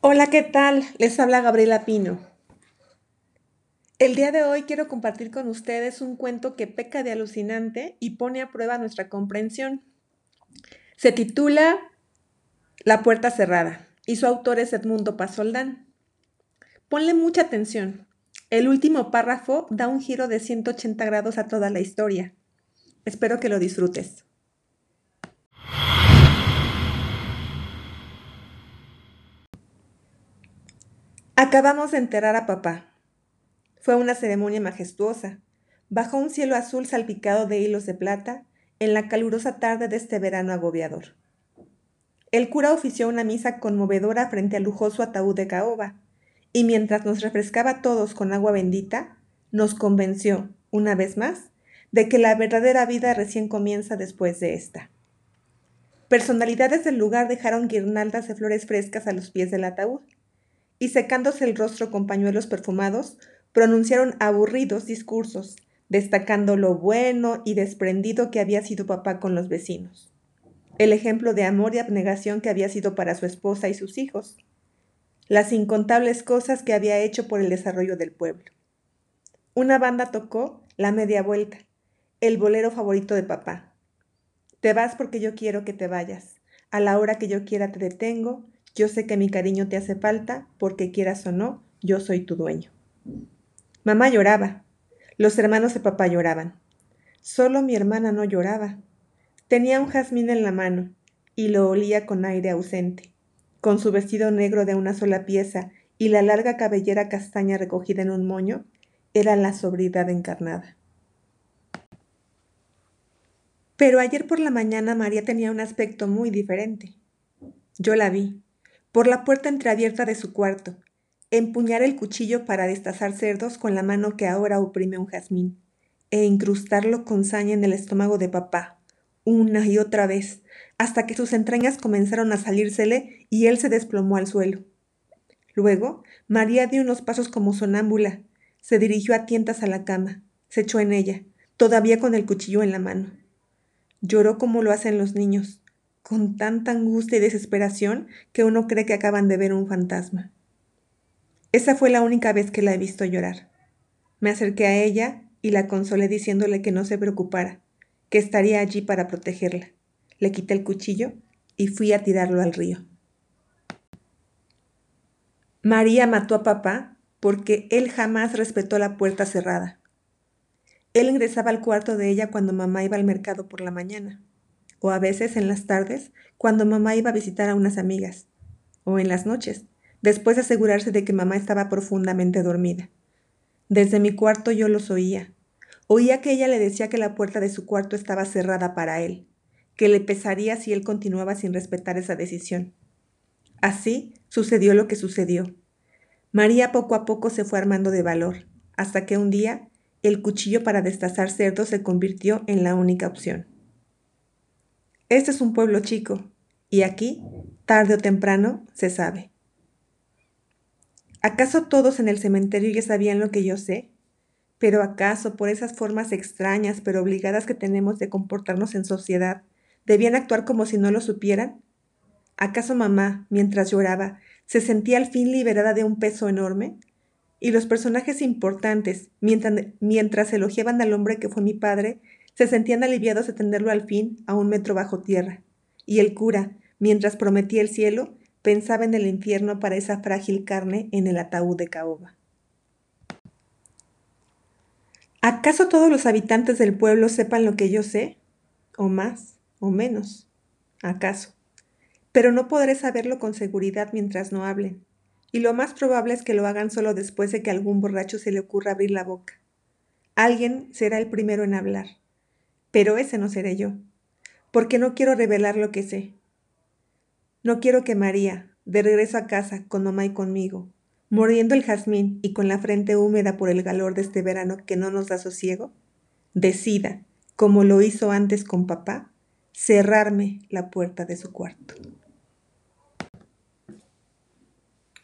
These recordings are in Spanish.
Hola, ¿qué tal? Les habla Gabriela Pino. El día de hoy quiero compartir con ustedes un cuento que peca de alucinante y pone a prueba nuestra comprensión. Se titula La puerta cerrada y su autor es Edmundo Pasoldán. Ponle mucha atención. El último párrafo da un giro de 180 grados a toda la historia. Espero que lo disfrutes. Acabamos de enterrar a papá. Fue una ceremonia majestuosa, bajo un cielo azul salpicado de hilos de plata, en la calurosa tarde de este verano agobiador. El cura ofició una misa conmovedora frente al lujoso ataúd de caoba, y mientras nos refrescaba todos con agua bendita, nos convenció, una vez más, de que la verdadera vida recién comienza después de esta. Personalidades del lugar dejaron guirnaldas de flores frescas a los pies del ataúd y secándose el rostro con pañuelos perfumados, pronunciaron aburridos discursos, destacando lo bueno y desprendido que había sido papá con los vecinos, el ejemplo de amor y abnegación que había sido para su esposa y sus hijos, las incontables cosas que había hecho por el desarrollo del pueblo. Una banda tocó La Media Vuelta, el bolero favorito de papá. Te vas porque yo quiero que te vayas. A la hora que yo quiera te detengo, yo sé que mi cariño te hace falta, porque quieras o no, yo soy tu dueño. Mamá lloraba. Los hermanos de papá lloraban. Solo mi hermana no lloraba. Tenía un jazmín en la mano y lo olía con aire ausente. Con su vestido negro de una sola pieza y la larga cabellera castaña recogida en un moño, era la sobriedad encarnada. Pero ayer por la mañana María tenía un aspecto muy diferente. Yo la vi, por la puerta entreabierta de su cuarto, empuñar el cuchillo para destazar cerdos con la mano que ahora oprime un jazmín, e incrustarlo con saña en el estómago de papá, una y otra vez, hasta que sus entrañas comenzaron a salírsele y él se desplomó al suelo. Luego, María dio unos pasos como sonámbula, se dirigió a tientas a la cama, se echó en ella, todavía con el cuchillo en la mano. Lloró como lo hacen los niños, con tanta angustia y desesperación que uno cree que acaban de ver un fantasma. Esa fue la única vez que la he visto llorar. Me acerqué a ella y la consolé diciéndole que no se preocupara, que estaría allí para protegerla. Le quité el cuchillo y fui a tirarlo al río. María mató a papá porque él jamás respetó la puerta cerrada. Él ingresaba al cuarto de ella cuando mamá iba al mercado por la mañana o a veces en las tardes, cuando mamá iba a visitar a unas amigas, o en las noches, después de asegurarse de que mamá estaba profundamente dormida. Desde mi cuarto yo los oía. Oía que ella le decía que la puerta de su cuarto estaba cerrada para él, que le pesaría si él continuaba sin respetar esa decisión. Así sucedió lo que sucedió. María poco a poco se fue armando de valor, hasta que un día el cuchillo para destazar cerdos se convirtió en la única opción. Este es un pueblo chico y aquí, tarde o temprano, se sabe. ¿Acaso todos en el cementerio ya sabían lo que yo sé? Pero acaso por esas formas extrañas pero obligadas que tenemos de comportarnos en sociedad, debían actuar como si no lo supieran? ¿Acaso mamá, mientras lloraba, se sentía al fin liberada de un peso enorme? Y los personajes importantes, mientras, mientras elogiaban al hombre que fue mi padre, se sentían aliviados de tenerlo al fin a un metro bajo tierra, y el cura, mientras prometía el cielo, pensaba en el infierno para esa frágil carne en el ataúd de caoba. ¿Acaso todos los habitantes del pueblo sepan lo que yo sé? ¿O más? ¿O menos? ¿Acaso? Pero no podré saberlo con seguridad mientras no hablen, y lo más probable es que lo hagan solo después de que algún borracho se le ocurra abrir la boca. Alguien será el primero en hablar pero ese no seré yo, porque no quiero revelar lo que sé. No quiero que María, de regreso a casa con mamá y conmigo, mordiendo el jazmín y con la frente húmeda por el calor de este verano que no nos da sosiego, decida, como lo hizo antes con papá, cerrarme la puerta de su cuarto.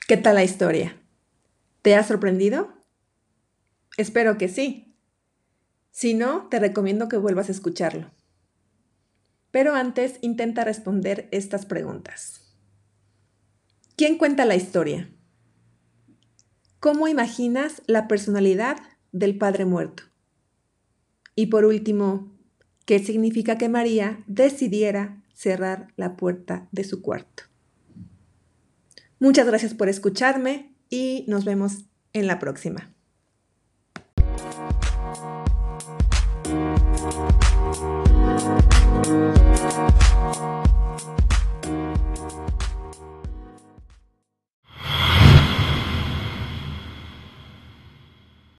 ¿Qué tal la historia? ¿Te ha sorprendido? Espero que sí. Si no, te recomiendo que vuelvas a escucharlo. Pero antes intenta responder estas preguntas. ¿Quién cuenta la historia? ¿Cómo imaginas la personalidad del Padre muerto? Y por último, ¿qué significa que María decidiera cerrar la puerta de su cuarto? Muchas gracias por escucharme y nos vemos en la próxima.